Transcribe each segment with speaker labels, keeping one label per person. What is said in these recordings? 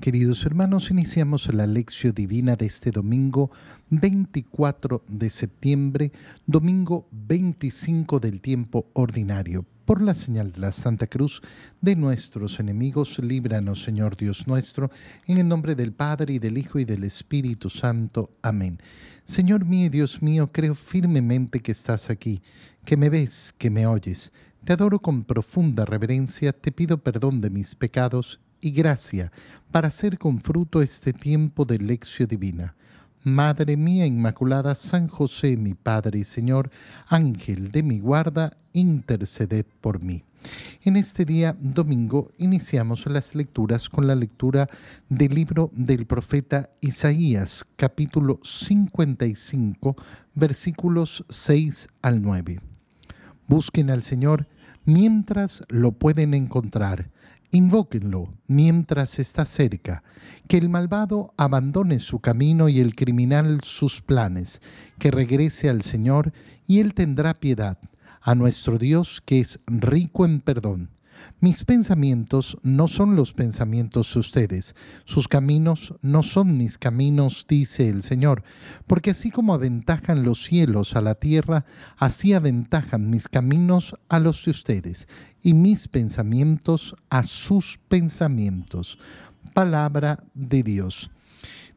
Speaker 1: Queridos hermanos, iniciamos la lección divina de este domingo 24 de septiembre, domingo 25 del tiempo ordinario. Por la señal de la Santa Cruz de nuestros enemigos, líbranos, Señor Dios nuestro, en el nombre del Padre y del Hijo y del Espíritu Santo. Amén. Señor mío y Dios mío, creo firmemente que estás aquí, que me ves, que me oyes. Te adoro con profunda reverencia, te pido perdón de mis pecados y gracia para hacer con fruto este tiempo de lección divina. Madre mía Inmaculada, San José, mi Padre y Señor, Ángel de mi guarda, interceded por mí. En este día domingo iniciamos las lecturas con la lectura del libro del profeta Isaías, capítulo 55, versículos 6 al 9. Busquen al Señor mientras lo pueden encontrar Invóquenlo mientras está cerca, que el malvado abandone su camino y el criminal sus planes, que regrese al Señor y Él tendrá piedad, a nuestro Dios que es rico en perdón mis pensamientos no son los pensamientos de ustedes, sus caminos no son mis caminos, dice el Señor, porque así como aventajan los cielos a la tierra, así aventajan mis caminos a los de ustedes, y mis pensamientos a sus pensamientos. Palabra de Dios.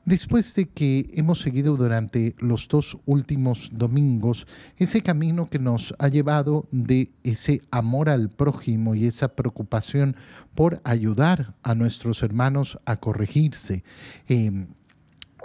Speaker 1: Después de que hemos seguido durante los dos últimos domingos ese camino que nos ha llevado de ese amor al prójimo y esa preocupación por ayudar a nuestros hermanos a corregirse, em,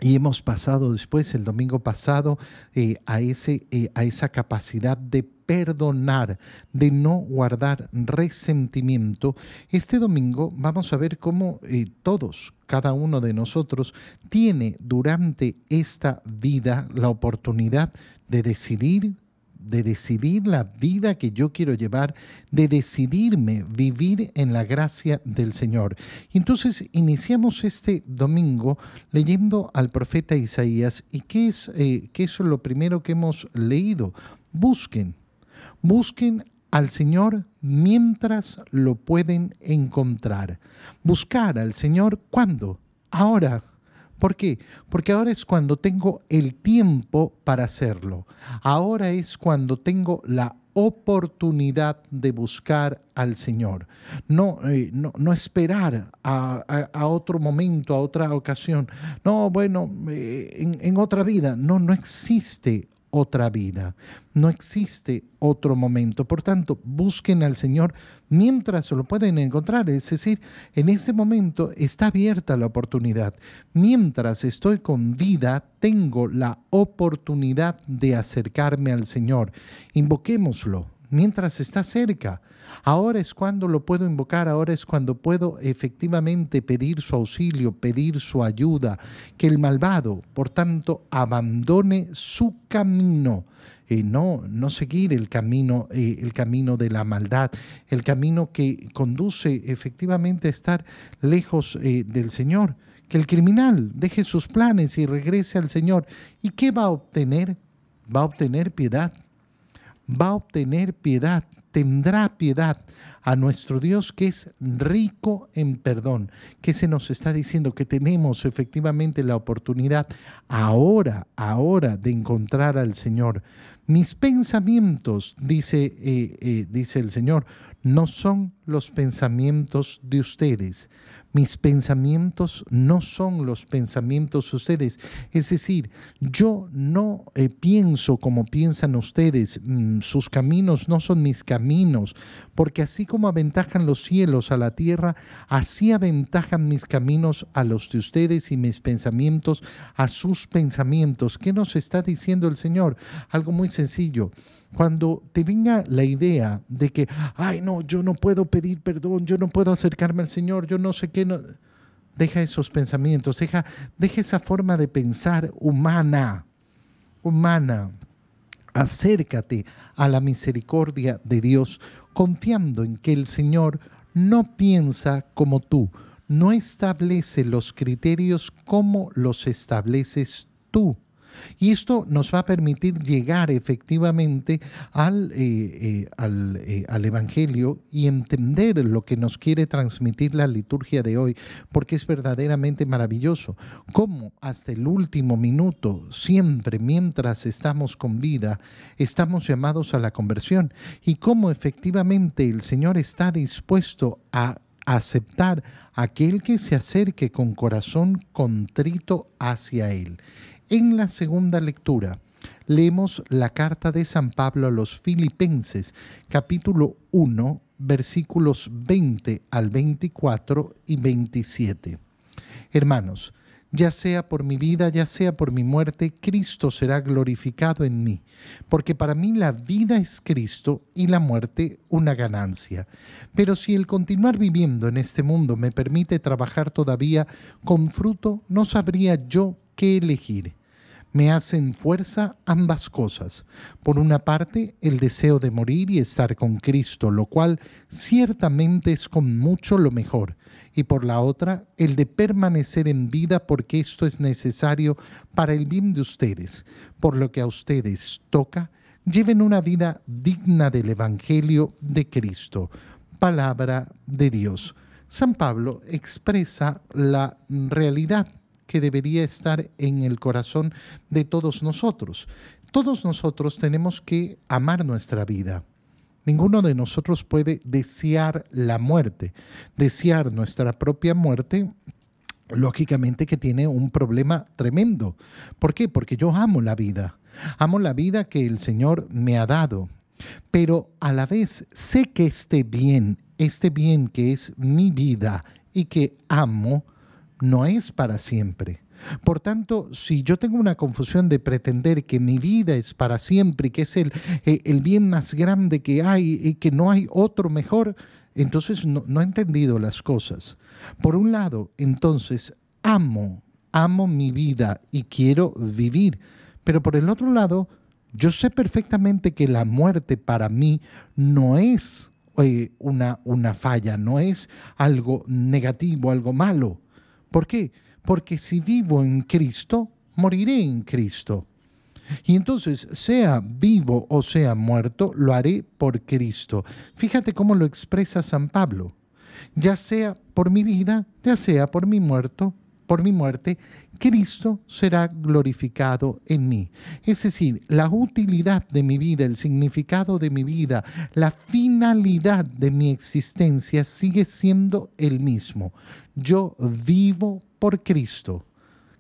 Speaker 1: y hemos pasado después, el domingo pasado, eh, a, ese, eh, a esa capacidad de perdonar, de no guardar resentimiento. Este domingo vamos a ver cómo eh, todos, cada uno de nosotros, tiene durante esta vida la oportunidad de decidir de decidir la vida que yo quiero llevar, de decidirme vivir en la gracia del Señor. Entonces iniciamos este domingo leyendo al profeta Isaías. ¿Y qué es, eh, qué es lo primero que hemos leído? Busquen, busquen al Señor mientras lo pueden encontrar. Buscar al Señor cuándo? Ahora ¿Por qué? Porque ahora es cuando tengo el tiempo para hacerlo. Ahora es cuando tengo la oportunidad de buscar al Señor. No, eh, no, esperar a, otro momento, a otra ocasión. No, bueno, eh, en, en otra vida. No, no existe otra vida. No existe otro momento. Por tanto, busquen al Señor mientras lo pueden encontrar. Es decir, en este momento está abierta la oportunidad. Mientras estoy con vida, tengo la oportunidad de acercarme al Señor. Invoquémoslo mientras está cerca. Ahora es cuando lo puedo invocar, ahora es cuando puedo efectivamente pedir su auxilio, pedir su ayuda, que el malvado, por tanto, abandone su camino. y no, no seguir el camino, eh, el camino de la maldad, el camino que conduce efectivamente a estar lejos eh, del Señor. Que el criminal deje sus planes y regrese al Señor. ¿Y qué va a obtener? Va a obtener piedad va a obtener piedad, tendrá piedad a nuestro Dios que es rico en perdón, que se nos está diciendo que tenemos efectivamente la oportunidad ahora, ahora de encontrar al Señor. Mis pensamientos, dice, eh, eh, dice el Señor, no son los pensamientos de ustedes mis pensamientos no son los pensamientos de ustedes. Es decir, yo no eh, pienso como piensan ustedes, mm, sus caminos no son mis caminos, porque así como aventajan los cielos a la tierra, así aventajan mis caminos a los de ustedes y mis pensamientos a sus pensamientos. ¿Qué nos está diciendo el Señor? Algo muy sencillo cuando te venga la idea de que, ay, no, yo no puedo pedir perdón, yo no puedo acercarme al Señor, yo no sé qué, no. deja esos pensamientos, deja, deja esa forma de pensar humana, humana. Acércate a la misericordia de Dios, confiando en que el Señor no piensa como tú, no establece los criterios como los estableces tú Y esto nos va a permitir llegar efectivamente al, eh, eh, eh, al, Evangelio y entender lo que nos quiere transmitir la liturgia de hoy, porque es verdaderamente maravilloso. Cómo hasta el último minuto, siempre mientras estamos con vida, estamos llamados a la conversión y cómo efectivamente el Señor está dispuesto a aceptar aquel que se acerque con corazón contrito hacia Él. En la segunda lectura leemos la carta de San Pablo a los Filipenses, capítulo 1, versículos 20 al 24 y 27. Hermanos, ya sea por mi vida, ya sea por mi muerte, Cristo será glorificado en mí, porque para mí la vida es Cristo y la muerte una ganancia. Pero si el continuar viviendo en este mundo me permite trabajar todavía con fruto, no sabría yo qué elegir me hacen fuerza ambas cosas. Por una parte, el deseo de morir y estar con Cristo, lo cual ciertamente es con mucho lo mejor. Y por la otra, el de permanecer en vida porque esto es necesario para el bien de ustedes. Por lo que a ustedes toca, lleven una vida digna del Evangelio de Cristo. Palabra de Dios. San Pablo expresa la realidad que debería estar en el corazón de todos nosotros. Todos nosotros tenemos que amar nuestra vida. Ninguno de nosotros puede desear la muerte. Desear nuestra propia muerte lógicamente que tiene un problema tremendo. ¿Por qué? Porque yo amo la vida. Amo la vida que el Señor me ha dado. Pero a la vez sé que este bien, este bien que es mi vida y que amo, no es para siempre. Por tanto, si yo tengo una confusión de pretender que mi vida es para siempre y que es el, eh, el bien más grande que hay y que no hay otro mejor, entonces no, he entendido las cosas. Por un lado, entonces, amo, amo mi vida y quiero vivir. Pero por el otro lado, yo sé perfectamente que la muerte para mí no es eh, una, una falla, no es algo negativo, algo malo. ¿Por qué? Porque si vivo en Cristo, moriré en Cristo. Y entonces, sea vivo o sea muerto, lo haré por Cristo. Fíjate cómo lo expresa San Pablo. Ya sea por mi vida, ya sea por mi muerto, por mi muerte, Cristo será glorificado en mí. Es decir, la utilidad de mi vida, el significado de mi vida, la finalidad de mi existencia sigue siendo el mismo. Yo vivo por Cristo.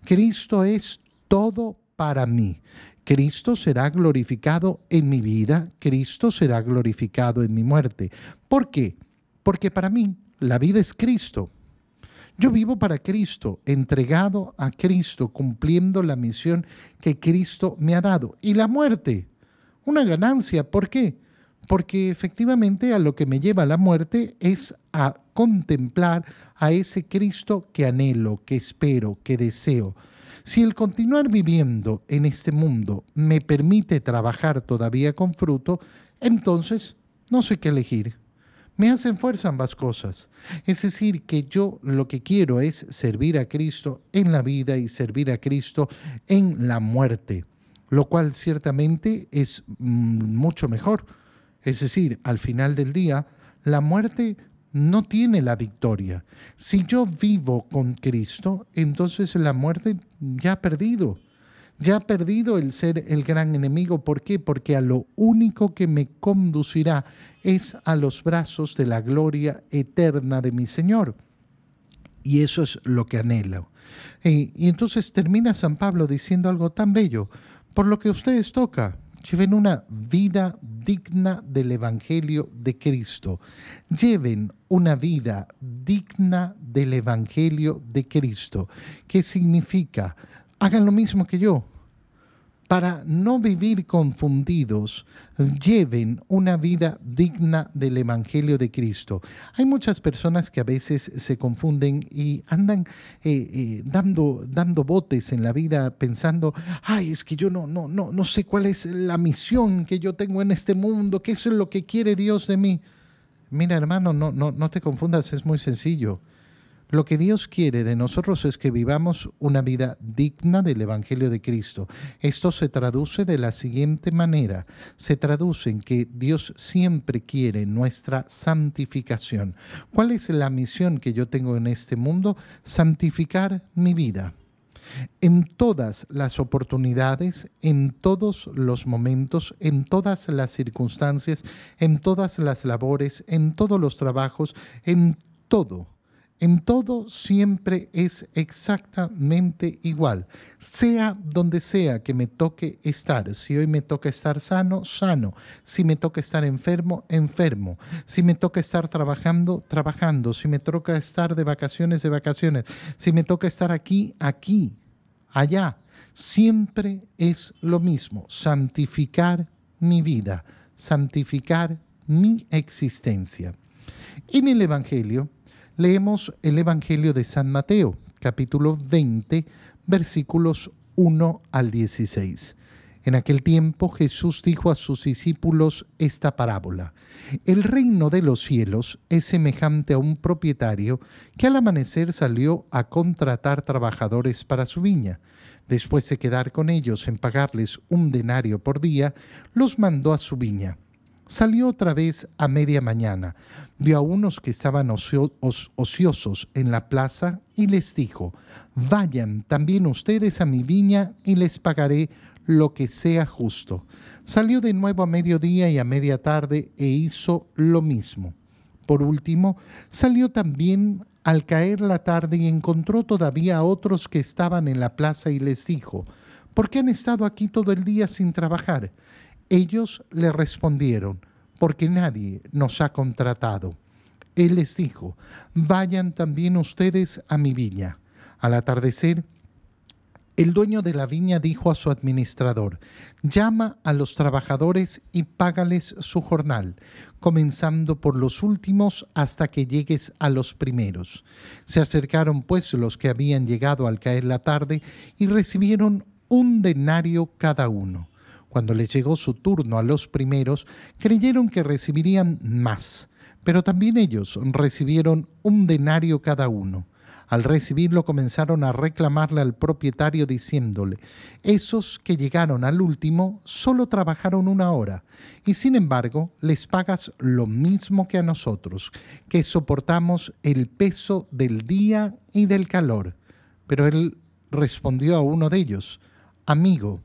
Speaker 1: Cristo es todo para mí. Cristo será glorificado en mi vida, Cristo será glorificado en mi muerte. ¿Por qué? Porque para mí la vida es Cristo. Yo vivo para Cristo, entregado a Cristo, cumpliendo la misión que Cristo me ha dado. Y la muerte, una ganancia. ¿Por qué? Porque efectivamente a lo que me lleva la muerte es a contemplar a ese Cristo que anhelo, que espero, que deseo. Si el continuar viviendo en este mundo me permite trabajar todavía con fruto, entonces no sé qué elegir me hacen fuerza ambas cosas. Es decir, que yo lo que quiero es servir a Cristo en la vida y servir a Cristo en la muerte, lo cual ciertamente es mm, mucho mejor. Es decir, al final del día, la muerte no tiene la victoria. Si yo vivo con Cristo, entonces la muerte ya ha perdido ya ha perdido el ser el gran enemigo. ¿Por qué? Porque a lo único que me conducirá es a los brazos de la gloria eterna de mi Señor. Y eso es lo que anhelo. Y, entonces termina San Pablo diciendo algo tan bello. Por lo que ustedes toca, lleven una vida digna del Evangelio de Cristo. Lleven una vida digna del Evangelio de Cristo. ¿Qué significa? Hagan lo mismo que yo. Para no vivir confundidos, lleven una vida digna del Evangelio de Cristo. Hay muchas personas que a veces se confunden y andan eh, eh, dando, dando botes en la vida pensando, ay, es que yo no, no, no, no sé cuál es la misión que yo tengo en este mundo, qué es lo que quiere Dios de mí. Mira, hermano, no, no, no te confundas, es muy sencillo. Lo que Dios quiere de nosotros es que vivamos una vida digna del Evangelio de Cristo. Esto se traduce de la siguiente manera. Se traduce en que Dios siempre quiere nuestra santificación. ¿Cuál es la misión que yo tengo en este mundo? Santificar mi vida en todas las oportunidades, en todos los momentos, en todas las circunstancias, en todas las labores, en todos los trabajos, en todo en todo siempre es exactamente igual, sea donde sea que me toque estar. Si hoy me toca estar sano, sano. Si me toca estar enfermo, enfermo. Si me toca estar trabajando, trabajando. Si me toca estar de vacaciones, de vacaciones. Si me toca estar aquí, aquí, allá. Siempre es lo mismo, santificar mi vida, santificar mi existencia. En el Evangelio, Leemos el Evangelio de San Mateo, capítulo 20, versículos 1 al 16. En aquel tiempo Jesús dijo a sus discípulos esta parábola. El reino de los cielos es semejante a un propietario que al amanecer salió a contratar trabajadores para su viña. Después de quedar con ellos en pagarles un denario por día, los mandó a su viña Salió otra vez a media mañana, vio a unos que estaban ociosos en la plaza y les dijo, vayan también ustedes a mi viña y les pagaré lo que sea justo. Salió de nuevo a mediodía y a media tarde e hizo lo mismo. Por último, salió también al caer la tarde y encontró todavía a otros que estaban en la plaza y les dijo, ¿por qué han estado aquí todo el día sin trabajar? Ellos le respondieron, porque nadie nos ha contratado. Él les dijo, vayan también ustedes a mi viña. Al atardecer, el dueño de la viña dijo a su administrador, llama a los trabajadores y págales su jornal, comenzando por los últimos hasta que llegues a los primeros. Se acercaron pues los que habían llegado al caer la tarde y recibieron un denario cada uno. Cuando les llegó su turno a los primeros, creyeron que recibirían más, pero también ellos recibieron un denario cada uno. Al recibirlo comenzaron a reclamarle al propietario diciéndole, esos que llegaron al último solo trabajaron una hora, y sin embargo les pagas lo mismo que a nosotros, que soportamos el peso del día y del calor. Pero él respondió a uno de ellos, amigo,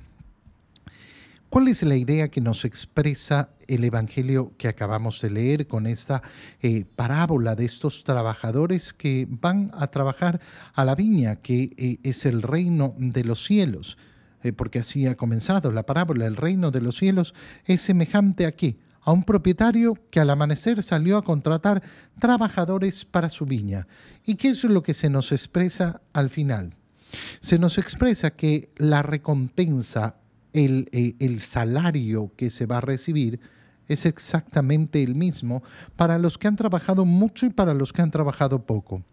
Speaker 1: ¿Cuál es la idea que nos expresa el Evangelio que acabamos de leer con esta eh, parábola de estos trabajadores que van a trabajar a la viña, que eh, es el reino de los cielos? Eh, porque así ha comenzado la parábola, el reino de los cielos es semejante a qué? A un propietario que al amanecer salió a contratar trabajadores para su viña. ¿Y qué es lo que se nos expresa al final? Se nos expresa que la recompensa eh, el, salario que se va a recibir es exactamente el mismo para los que han trabajado mucho y para los que han trabajado poco.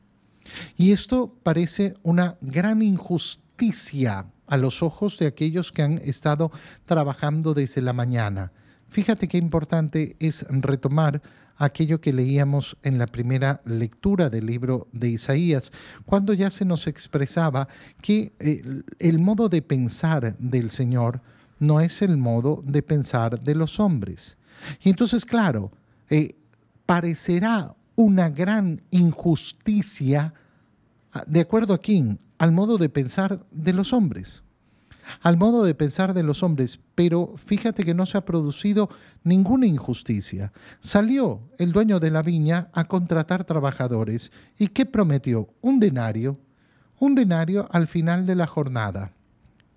Speaker 1: Y esto parece una gran injusticia a los ojos de aquellos que han estado trabajando desde la mañana. Fíjate qué importante es retomar aquello que leíamos en la primera lectura del libro de Isaías, cuando ya se nos expresaba que eh, el, modo de pensar del Señor no es el modo de pensar de los hombres. Y entonces, claro, eh, parecerá una gran injusticia, ah, de acuerdo a quién, al modo de pensar de los hombres al modo de pensar de los hombres, pero fíjate que no se ha producido ninguna injusticia. Salió el dueño de la viña a contratar trabajadores y ¿qué prometió? Un denario, un denario al final de la jornada.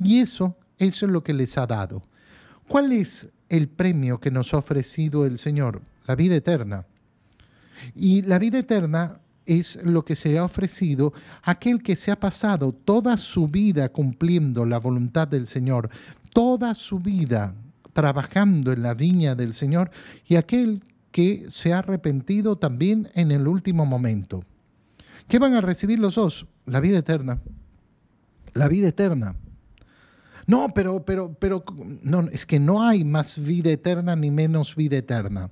Speaker 1: Y eso, eso es lo que les ha dado. ¿Cuál es el premio que nos ha ofrecido el Señor? La vida eterna. Y la vida eterna es lo que se ha ofrecido aquel que se ha pasado toda su vida cumpliendo la voluntad del Señor, toda su vida trabajando en la viña del Señor y aquel que se ha arrepentido también en el último momento. ¿Qué van a recibir los dos? La vida eterna. La vida eterna. No, pero, pero, pero, no, es que no hay más vida eterna ni menos vida eterna.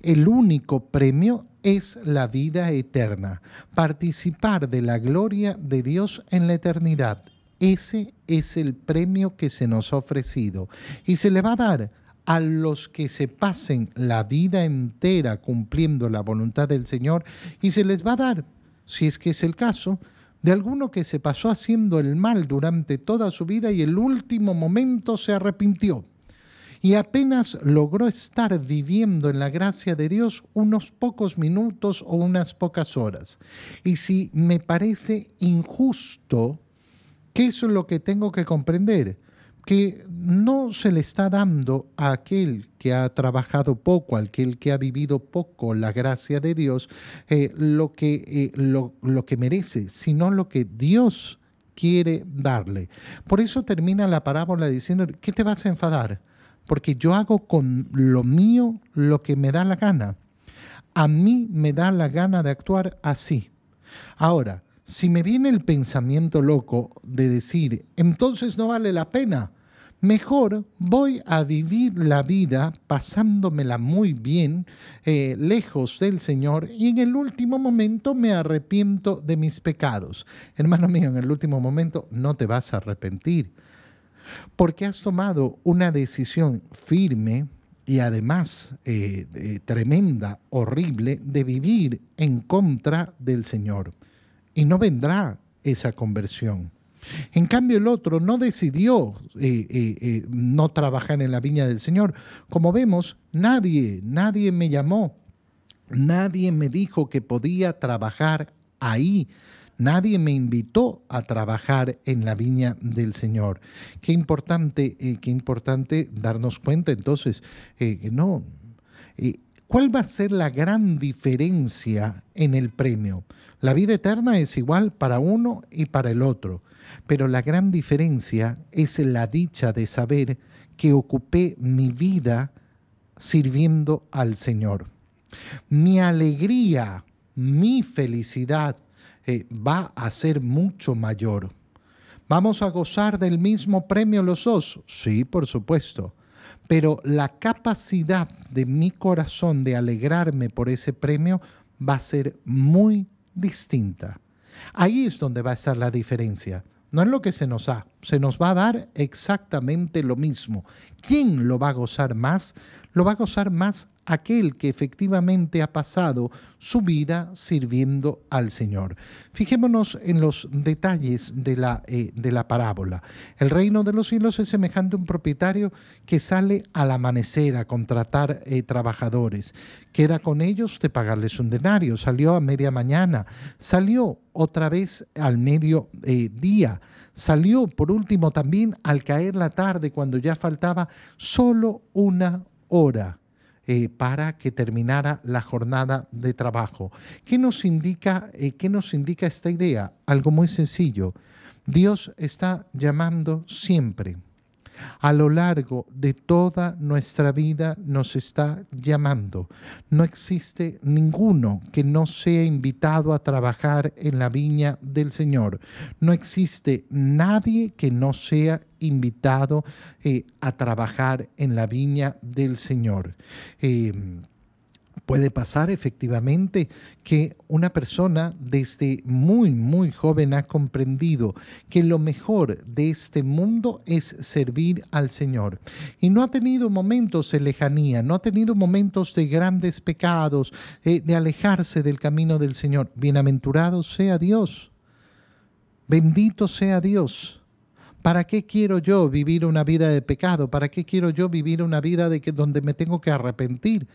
Speaker 1: El único premio es la vida eterna, participar de la gloria de Dios en la eternidad. Ese es el premio que se nos ha ofrecido y se le va a dar a los que se pasen la vida entera cumpliendo la voluntad del Señor y se les va a dar, si es que es el caso, de alguno que se pasó haciendo el mal durante toda su vida y el último momento se arrepintió y apenas logró estar viviendo en la gracia de Dios unos pocos minutos o unas pocas horas. Y si me parece injusto, ¿qué es lo que tengo que comprender? que no se le está dando a aquel que ha trabajado poco, a aquel que ha vivido poco la gracia de Dios, eh, lo, que, eh, lo, lo que merece, sino lo que Dios quiere darle. Por eso termina la parábola diciendo, ¿qué te vas a enfadar? Porque yo hago con lo mío lo que me da la gana. A mí me da la gana de actuar así. Ahora, si me viene el pensamiento loco de decir, entonces no vale la pena, mejor voy a vivir la vida pasándomela muy bien, eh, lejos del Señor, y en el último momento me arrepiento de mis pecados. Hermano mío, en el último momento no te vas a arrepentir porque has tomado una decisión firme y además eh, eh, tremenda, horrible, de vivir en contra del Señor. Y no vendrá esa conversión. En cambio, el otro no decidió eh, no trabajar en la viña del Señor. Como vemos, nadie, nadie me llamó, nadie me dijo que podía trabajar ahí. Nadie me invitó a trabajar en la viña del Señor. Qué importante, eh, qué importante darnos cuenta entonces, eh, no. Eh, ¿Cuál va a ser la gran diferencia en el premio? La vida eterna es igual para uno y para el otro, pero la gran diferencia es la dicha de saber que ocupé mi vida sirviendo al Señor. Mi alegría, mi felicidad, eh, va a ser mucho mayor. ¿Vamos a gozar del mismo premio los dos? Sí, por supuesto. Pero la capacidad de mi corazón de alegrarme por ese premio va a ser muy distinta. Ahí es donde va a estar la diferencia. No es lo que se nos da, se nos va a dar exactamente lo mismo. ¿Quién lo va a gozar más? Lo va a gozar más aquel que efectivamente ha pasado su vida sirviendo al Señor. Fijémonos en los detalles de la, eh, de la parábola. El reino de los cielos es semejante a un propietario que sale al amanecer a contratar eh, trabajadores. Queda con ellos de pagarles un denario. Salió a media mañana, salió otra vez al medio eh. Salió por último también al caer la tarde cuando ya faltaba solo una hora eh, para que terminara la jornada de trabajo. ¿Qué nos, indica, eh, ¿Qué nos indica esta idea? Algo muy sencillo. Dios está llamando siempre a lo largo de toda nuestra vida nos está llamando. No existe ninguno que no sea invitado a trabajar en la viña del Señor. No existe nadie que no sea invitado eh, a trabajar en la viña del Señor. Eh, Puede pasar efectivamente que una persona desde muy, muy joven ha comprendido que lo mejor de este mundo es servir al Señor. Y no ha tenido momentos de lejanía, no ha tenido momentos de grandes pecados, eh, de alejarse del camino del Señor. Bienaventurado sea Dios. Bendito sea Dios. ¿Para qué quiero yo vivir una vida de pecado? ¿Para qué quiero yo vivir una vida de que, donde me tengo que arrepentir?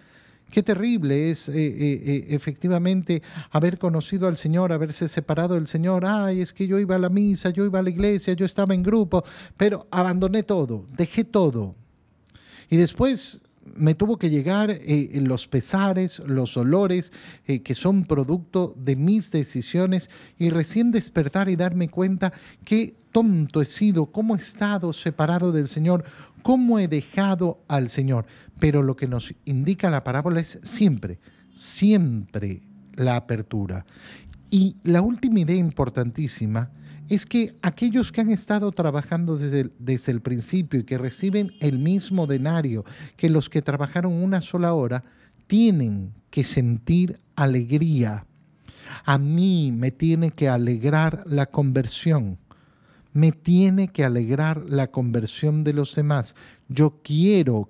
Speaker 1: Qué terrible es eh, eh, eh, efectivamente haber conocido al Señor, haberse separado del Señor. Ay, es que yo iba a la misa, yo iba a la iglesia, yo estaba en grupo, pero abandoné todo, dejé todo. Y después me tuvo que llegar eh, los pesares, los olores eh, que son producto de mis decisiones y recién despertar y darme cuenta qué tonto he sido, cómo he estado separado del Señor, cómo he dejado al Señor. Pero lo que nos indica la parábola es siempre, siempre la apertura. Y la última idea importantísima es que aquellos que han estado trabajando desde el, desde el principio y que reciben el mismo denario que los que trabajaron una sola hora, tienen que sentir alegría. A mí me tiene que alegrar la conversión. Me tiene que alegrar la conversión de los demás. Yo quiero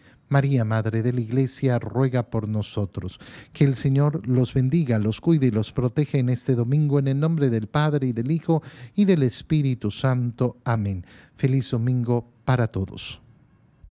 Speaker 1: María, Madre de la Iglesia, ruega por nosotros. Que el Señor los bendiga, los cuide y los proteja en este domingo en el nombre del Padre y del Hijo y del Espíritu Santo. Amén. Feliz domingo para todos.